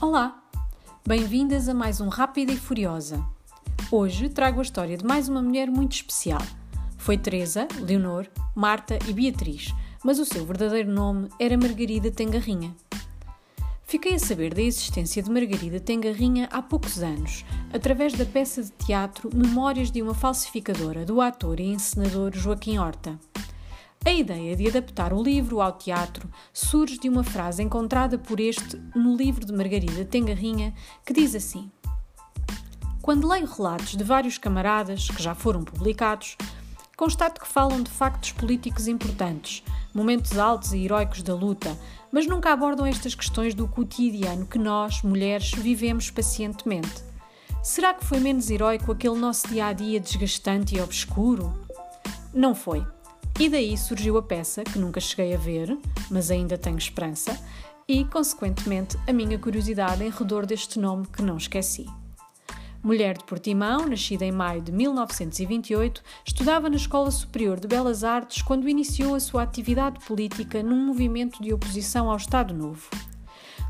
Olá! Bem-vindas a mais um Rápida e Furiosa. Hoje trago a história de mais uma mulher muito especial. Foi Teresa, Leonor, Marta e Beatriz, mas o seu verdadeiro nome era Margarida Tengarrinha. Fiquei a saber da existência de Margarida Tengarrinha há poucos anos, através da peça de teatro Memórias de uma Falsificadora, do ator e encenador Joaquim Horta. A ideia de adaptar o livro ao teatro surge de uma frase encontrada por este no livro de Margarida Tengarrinha, que diz assim: Quando leio relatos de vários camaradas que já foram publicados, constato que falam de factos políticos importantes, momentos altos e heróicos da luta, mas nunca abordam estas questões do cotidiano que nós, mulheres, vivemos pacientemente. Será que foi menos heróico aquele nosso dia a dia desgastante e obscuro? Não foi. E daí surgiu a peça, que nunca cheguei a ver, mas ainda tenho esperança, e, consequentemente, a minha curiosidade em redor deste nome que não esqueci. Mulher de Portimão, nascida em maio de 1928, estudava na Escola Superior de Belas Artes quando iniciou a sua atividade política num movimento de oposição ao Estado Novo.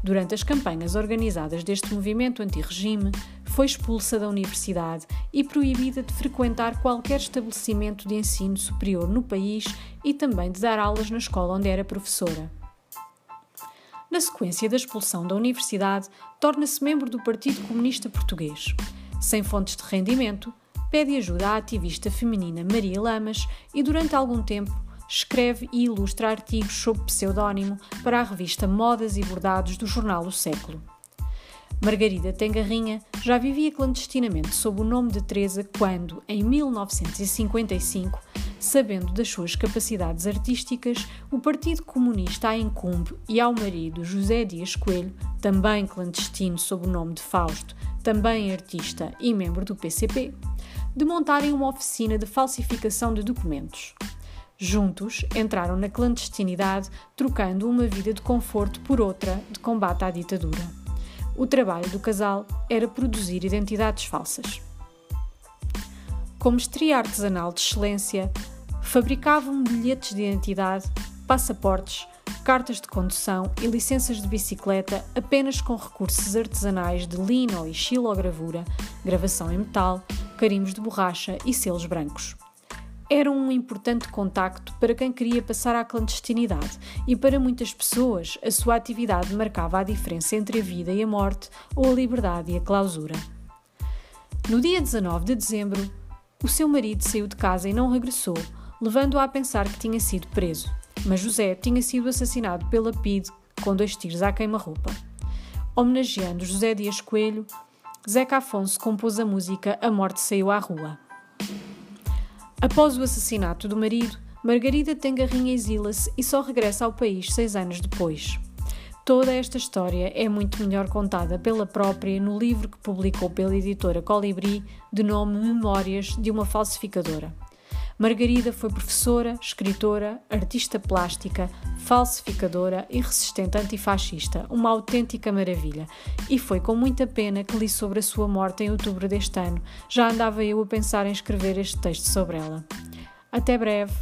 Durante as campanhas organizadas deste movimento anti-regime, foi expulsa da universidade e proibida de frequentar qualquer estabelecimento de ensino superior no país e também de dar aulas na escola onde era professora. Na sequência da expulsão da universidade, torna-se membro do Partido Comunista Português. Sem fontes de rendimento, pede ajuda à ativista feminina Maria Lamas e, durante algum tempo, escreve e ilustra artigos sob pseudónimo para a revista Modas e Bordados do jornal O Século. Margarida Tengarrinha já vivia clandestinamente sob o nome de Teresa quando, em 1955, sabendo das suas capacidades artísticas, o Partido Comunista a incumbe e ao marido José Dias Coelho, também clandestino sob o nome de Fausto, também artista e membro do PCP, de montarem uma oficina de falsificação de documentos. Juntos, entraram na clandestinidade, trocando uma vida de conforto por outra de combate à ditadura. O trabalho do casal era produzir identidades falsas. Como estria artesanal de excelência, fabricavam bilhetes de identidade, passaportes, cartas de condução e licenças de bicicleta apenas com recursos artesanais de lino e xilogravura, gravação em metal, carimbos de borracha e selos brancos era um importante contacto para quem queria passar à clandestinidade e para muitas pessoas a sua atividade marcava a diferença entre a vida e a morte ou a liberdade e a clausura. No dia 19 de dezembro, o seu marido saiu de casa e não regressou, levando-a a pensar que tinha sido preso, mas José tinha sido assassinado pela PIDE com dois tiros à queima-roupa. Homenageando José Dias Coelho, Zeca Afonso compôs a música A Morte Saiu à Rua. Após o assassinato do marido, Margarida Tengarrinha exila-se e só regressa ao país seis anos depois. Toda esta história é muito melhor contada pela própria no livro que publicou pela editora Colibri, de nome Memórias de uma Falsificadora. Margarida foi professora, escritora, artista plástica, falsificadora e resistente antifascista, uma autêntica maravilha. E foi com muita pena que li sobre a sua morte em outubro deste ano. Já andava eu a pensar em escrever este texto sobre ela. Até breve!